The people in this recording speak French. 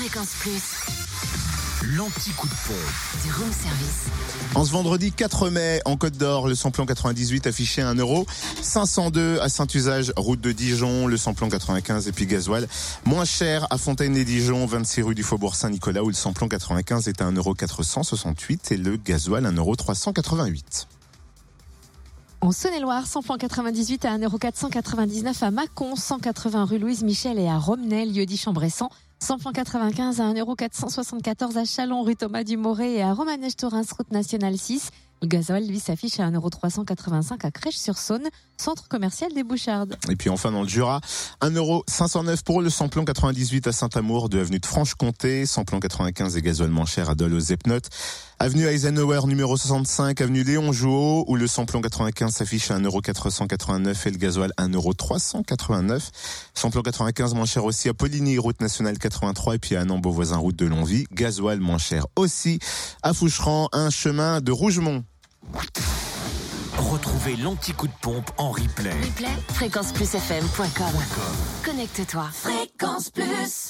Fréquence Plus. L'anti-coup de pompe. Du room service. En ce vendredi 4 mai, en Côte d'Or, le samplon 98 affiché 1 euro. 502 à Saint-Usage, route de Dijon, le samplon 95 et puis gasoil. Moins cher à Fontaine-les-Dijon, 26 rue du Faubourg Saint-Nicolas, où le samplon 95 est à 1 euro 468 et le gasoil 1 euro 388. En Saône-et-Loire, samplon 98 à 1,499€ à Mâcon, 180 rue Louise Michel et à Romnel, lieu dit Chambressan. Samplon 95 à 1,474€ à Chalon, rue Thomas Dumoré et à Romanèche-Torins, route nationale 6. Le gasoil, lui, s'affiche à 1,385€ à Crèche-sur-Saône, centre commercial des Bouchardes. Et puis enfin dans le Jura, 1 euro 509 pour le samplon 98 à Saint-Amour de avenue de Franche-Comté, samplon 95 et gasoil cher à Dole aux Epnotes. Avenue Eisenhower numéro 65, avenue Léon Jouot, où le samplon 95 s'affiche à 1,489€ et le gasoil 1,389€. Samplon 95 moins cher aussi à Poligny, route nationale 83 et puis à Nambeau voisin route de Longvie. Gasoil moins cher aussi à Foucheran, un chemin de Rougemont. Retrouvez l'anti-coup de pompe en replay. Replay, fréquenceplusfm.com. Connecte-toi. Fréquence Plus.